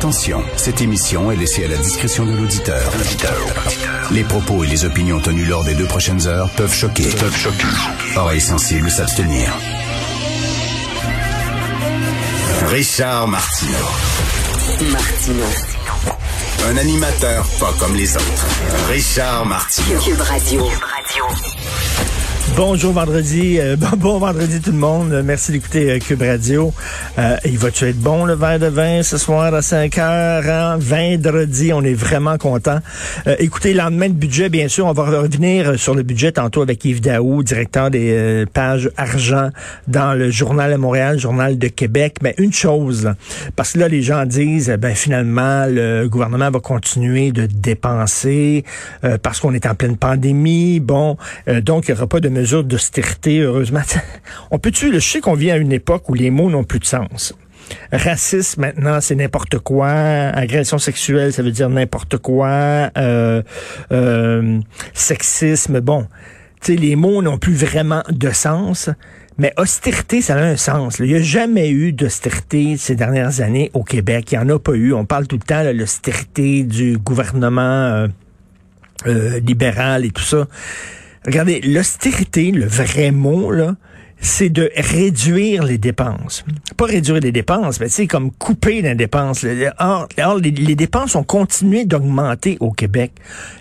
Attention, cette émission est laissée à la discrétion de l'auditeur. Les propos et les opinions tenues lors des deux prochaines heures peuvent choquer. Peuvent choquer. Oreilles sensibles s'abstenir. Richard Martineau. Martino. Un animateur pas comme les autres. Richard Martineau. Cube Radio. Bonjour vendredi, euh, bon, bon vendredi tout le monde. Euh, Merci d'écouter euh, Cube Radio. Euh, il va-tu être bon le verre de vin ce soir à 5 heures? Hein? Vendredi, on est vraiment content. écoutez, lendemain de budget, bien sûr, on va revenir sur le budget tantôt avec Yves Daou, directeur des pages argent dans le Journal de Montréal, Journal de Québec. Mais une chose, parce que là, les gens disent, ben finalement, le gouvernement va continuer de dépenser parce qu'on est en pleine pandémie. Bon, donc il n'y aura pas de d'austérité, heureusement. On peut-tu, je sais qu'on vit à une époque où les mots n'ont plus de sens. Racisme, maintenant, c'est n'importe quoi. Agression sexuelle, ça veut dire n'importe quoi. Euh, euh, sexisme, bon. Tu sais, les mots n'ont plus vraiment de sens. Mais austérité, ça a un sens. Il n'y a jamais eu d'austérité ces dernières années au Québec. Il n'y en a pas eu. On parle tout le temps de l'austérité du gouvernement euh, libéral et tout ça. Regardez, l'austérité, le vrai mot, là, c'est de réduire les dépenses. Pas réduire les dépenses, mais c'est comme couper les dépenses. Or, les, dépenses ont continué d'augmenter au Québec.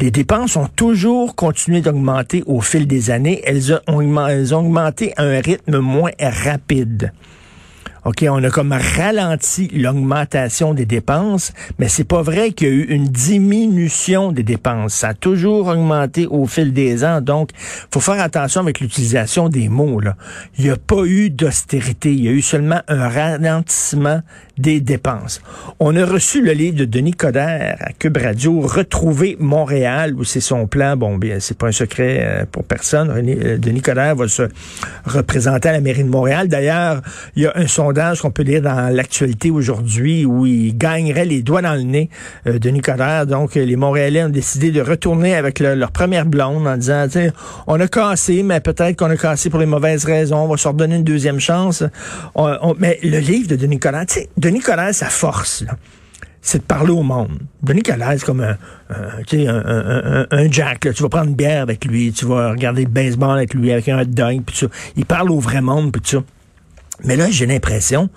Les dépenses ont toujours continué d'augmenter au fil des années. Elles ont augmenté à un rythme moins rapide. OK, on a comme ralenti l'augmentation des dépenses, mais c'est pas vrai qu'il y a eu une diminution des dépenses. Ça a toujours augmenté au fil des ans. Donc, faut faire attention avec l'utilisation des mots. Là. Il n'y a pas eu d'austérité. Il y a eu seulement un ralentissement des dépenses. On a reçu le livre de Denis Coderre à Cube Radio, Retrouver Montréal, où c'est son plan. Bon, bien, c'est pas un secret euh, pour personne. Euh, Denis Coderre va se représenter à la mairie de Montréal. D'ailleurs, il y a un sondage qu'on peut lire dans l'actualité aujourd'hui où il gagnerait les doigts dans le nez, euh, Denis Coderre. Donc, les Montréalais ont décidé de retourner avec leur première blonde en disant, on a cassé, mais peut-être qu'on a cassé pour les mauvaises raisons. On va se redonner une deuxième chance. mais le livre de Denis Coderre, tu sais, Denis Coderre, sa force, c'est de parler au monde. Denis Coderre, c'est comme un, un, un, Jack. Là. Tu vas prendre une bière avec lui, tu vas regarder le baseball avec lui, avec un hot dog, puis ça. Il parle au vrai monde, puis ça. Mais là, j'ai l'impression,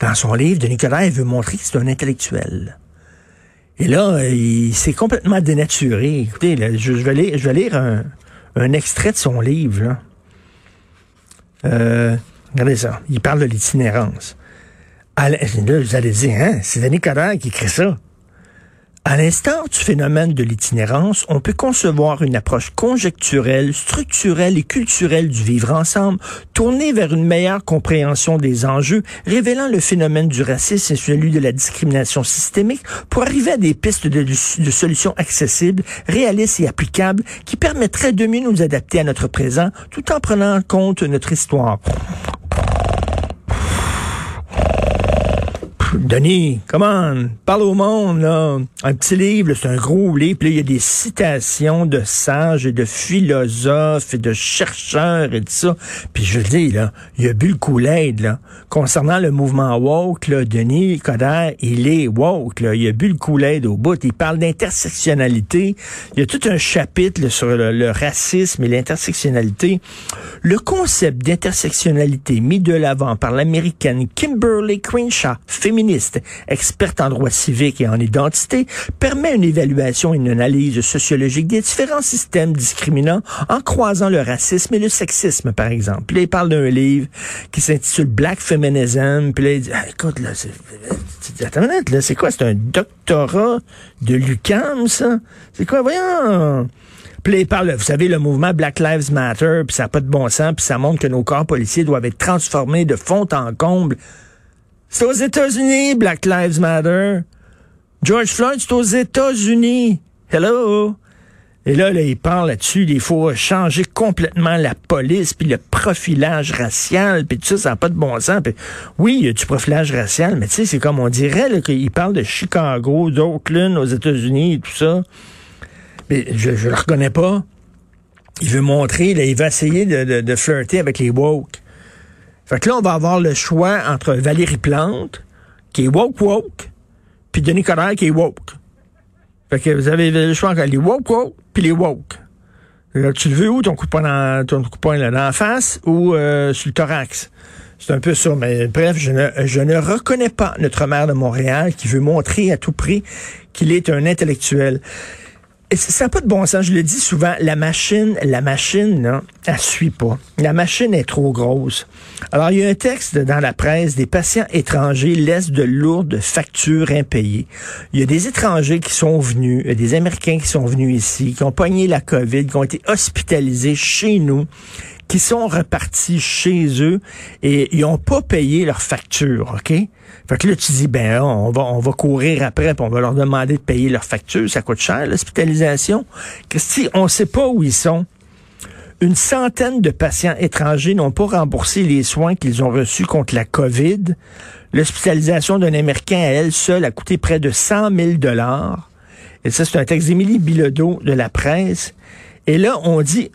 dans son livre, Denis Coderre, il veut montrer que c'est un intellectuel. Et là, il s'est complètement dénaturé. Écoutez, je, vais lire, un, extrait de son livre. Là. Euh, regardez ça. Il parle de l'itinérance. Là, vous allez dire, hein, c'est Denis Coderre qui écrit ça. À l'instar du phénomène de l'itinérance, on peut concevoir une approche conjecturelle, structurelle et culturelle du vivre ensemble, tournée vers une meilleure compréhension des enjeux, révélant le phénomène du racisme et celui de la discrimination systémique pour arriver à des pistes de, de solutions accessibles, réalistes et applicables qui permettraient de mieux nous adapter à notre présent tout en prenant en compte notre histoire. Denis, comment? Parle au monde, là. Un petit livre, c'est un gros livre, puis là, il y a des citations de sages et de philosophes et de chercheurs et tout ça. Puis je dis, là, il a bu le coup là. Concernant le mouvement woke, là, Denis Coderre, il est woke, là. Il a bu le coup au bout. Il parle d'intersectionnalité. Il y a tout un chapitre sur le racisme et l'intersectionnalité. Le concept d'intersectionnalité mis de l'avant par l'américaine Kimberly Crenshaw, féministe, experte en droit civique et en identité, permet une évaluation et une analyse sociologique des différents systèmes discriminants en croisant le racisme et le sexisme, par exemple. Puis là, il parle d'un livre qui s'intitule Black Feminism. Puis là, il dit, ah, écoute, là, c'est, c'est quoi? C'est un doctorat de l'UQAM, ça? C'est quoi? Voyons! Puis là, il parle, vous savez, le mouvement Black Lives Matter, puis ça n'a pas de bon sens, puis ça montre que nos corps policiers doivent être transformés de fond en comble. C'est aux États-Unis, Black Lives Matter. George Floyd, c'est aux États-Unis. Hello? Et là, là, il parle là-dessus, il faut changer complètement la police, puis le profilage racial, puis tout ça, ça n'a pas de bon sens. oui, il y a du profilage racial, mais tu sais, c'est comme on dirait qu'il parle de Chicago, d'Oakland aux États-Unis et tout ça. Mais je ne le reconnais pas. Il veut montrer, là, il va essayer de, de, flirter avec les woke. Fait que là, on va avoir le choix entre Valérie Plante, qui est woke woke, puis Denis Coderre qui est woke. Fait que vous avez le choix entre les woke woke puis les woke. tu le veux où ton coup de poing dans, ton coup de poing là, dans la face ou euh, sur le thorax? C'est un peu ça. Mais bref, je ne, je ne reconnais pas notre maire de Montréal qui veut montrer à tout prix qu'il est un intellectuel. Ça n'a pas de bon sens. Je le dis souvent, la machine, la machine, là, elle suit pas. La machine est trop grosse. Alors, il y a un texte dans la presse, des patients étrangers laissent de lourdes factures impayées. Il y a des étrangers qui sont venus, des Américains qui sont venus ici, qui ont pogné la COVID, qui ont été hospitalisés chez nous, qui sont repartis chez eux et ils n'ont pas payé leurs factures, OK? Fait que là, tu dis, ben, on va, on va courir après, puis on va leur demander de payer leurs factures. Ça coûte cher, l'hospitalisation. Christy, on sait pas où ils sont. Une centaine de patients étrangers n'ont pas remboursé les soins qu'ils ont reçus contre la COVID. L'hospitalisation d'un Américain à elle seule a coûté près de 100 000 dollars. Et ça, c'est un texte d'Émilie Bilodeau de la presse. Et là, on dit,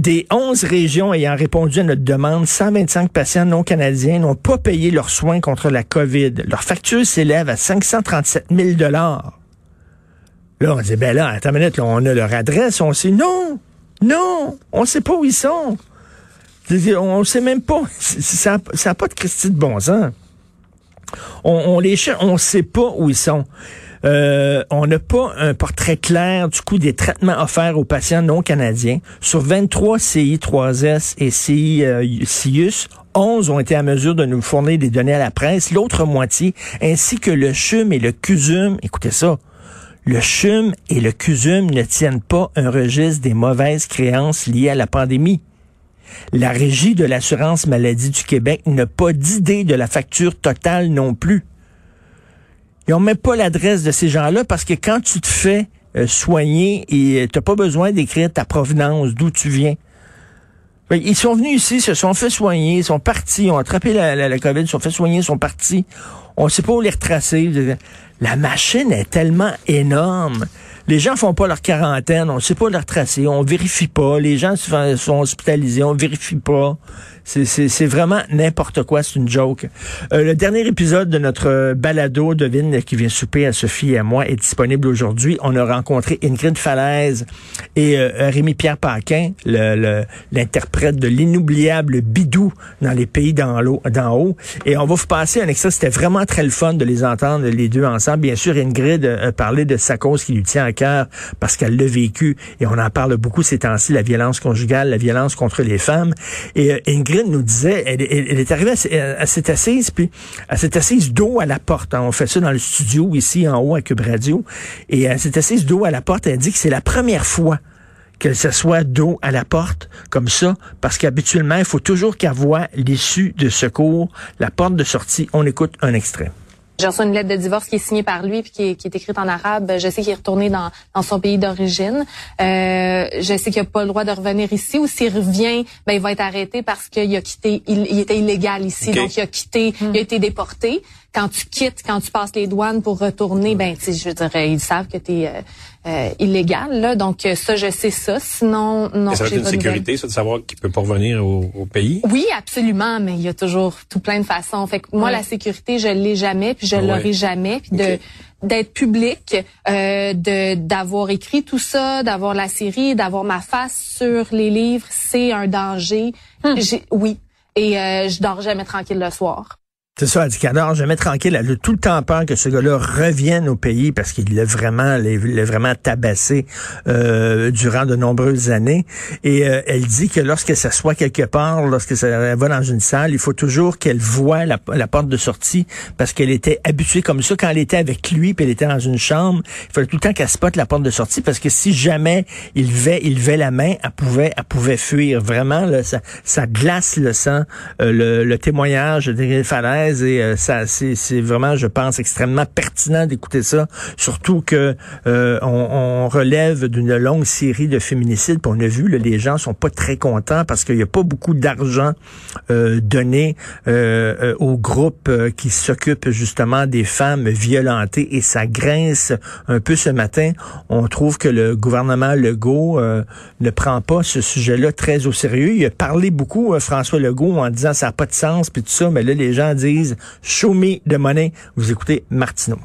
des 11 régions ayant répondu à notre demande, 125 patients non canadiens n'ont pas payé leurs soins contre la COVID. Leur facture s'élève à 537 000 Là, on dit, ben là, attends une on a leur adresse, on sait, non, non, on sait pas où ils sont. On sait même pas, ça n'a pas de Christie de bon sens. On, on les cherche, on sait pas où ils sont. Euh, on n'a pas un portrait clair du coût des traitements offerts aux patients non canadiens. Sur 23 CI3S et CIUS, 11 ont été à mesure de nous fournir des données à la presse. L'autre moitié, ainsi que le CHUM et le CUSUM, écoutez ça, le CHUM et le CUSUM ne tiennent pas un registre des mauvaises créances liées à la pandémie. La Régie de l'assurance maladie du Québec n'a pas d'idée de la facture totale non plus. Ils n'ont même pas l'adresse de ces gens-là parce que quand tu te fais euh, soigner, et n'as pas besoin d'écrire ta provenance, d'où tu viens. Ils sont venus ici, se sont fait soigner, sont partis, ont attrapé la, la, la COVID, se sont fait soigner, sont partis. On ne sait pas où les retracer. La machine est tellement énorme. Les gens font pas leur quarantaine, on ne sait pas les retracer, on vérifie pas. Les gens sont hospitalisés, on vérifie pas. C'est vraiment n'importe quoi, c'est une joke. Euh, le dernier épisode de notre balado, Devine qui vient souper à Sophie et à moi, est disponible aujourd'hui. On a rencontré Ingrid Falaise et euh, Rémi-Pierre Paquin, l'interprète de l'inoubliable Bidou dans les pays d'en haut. Et on va vous passer un extrait. C'était vraiment très le fun de les entendre les deux ensemble. Bien sûr, Ingrid a parlé de sa cause qui lui tient à cœur parce qu'elle l'a vécu et on en parle beaucoup ces temps-ci, la violence conjugale, la violence contre les femmes. Et euh, Ingrid nous disait, elle, est arrivée à, cette assise, puis à cette assise dos à la porte. On fait ça dans le studio ici en haut à Cube Radio. Et à cette assise dos à la porte, elle dit que c'est la première fois que ce soit dos à la porte comme ça, parce qu'habituellement, il faut toujours qu'elle voit l'issue de secours, la porte de sortie. On écoute un extrait. J'ai reçu une lettre de divorce qui est signée par lui puis qui est, qui est écrite en arabe. Je sais qu'il est retourné dans, dans son pays d'origine. Euh, je sais qu'il n'a pas le droit de revenir ici. Ou s'il revient, ben il va être arrêté parce qu'il a quitté, il, il, était illégal ici, donc il a quitté, il a été déporté quand tu quittes, quand tu passes les douanes pour retourner, ben, tu je dirais, ils savent que tu es euh, euh, illégal, là. Donc, euh, ça, je sais ça. Sinon, non. ça va être une sécurité, ça, de savoir qu'il peut pas revenir au, pays? Oui, absolument, mais il y a toujours tout plein de façons. Fait que moi, la sécurité, je l'ai jamais, puis je ah l'aurai jamais. Puis de d'être public, euh, de d'avoir écrit tout ça, d'avoir la série, d'avoir ma face sur les livres, c'est un danger. Hum. Oui. Et euh, je dors jamais tranquille le soir. C'est ça, elle dit qu'elle jamais tranquille. Elle a tout le temps peur que ce gars-là revienne au pays parce qu'il l'a vraiment, l'a vraiment tabassé euh, durant de nombreuses années. Et euh, elle dit que lorsque ça soit quelque part, lorsque ça va dans une salle, il faut toujours qu'elle voit la, porte de sortie parce qu'elle était habituée comme ça quand elle était avec lui, puis elle était dans une chambre. Il fallait tout le temps qu'elle spotte la porte de sortie parce que si jamais il levait, il levait la main, elle pouvait, elle pouvait fuir. Vraiment, là, ça, ça glace le sang. Euh, le, le témoignage de Falaise et euh, ça c'est vraiment je pense extrêmement pertinent d'écouter ça. Surtout que euh, on, relève d'une longue série de féminicides. Puis on a vu les gens sont pas très contents parce qu'il y a pas beaucoup d'argent euh, donné aux groupes qui s'occupent justement des femmes violentées. Et ça grince un peu ce matin. On trouve que le gouvernement Legault ne prend pas ce sujet-là très au sérieux. Il a parlé beaucoup François Legault en disant ça n'a pas de sens puis tout ça. Mais là les gens disent Show me the money. Vous écoutez Martineau.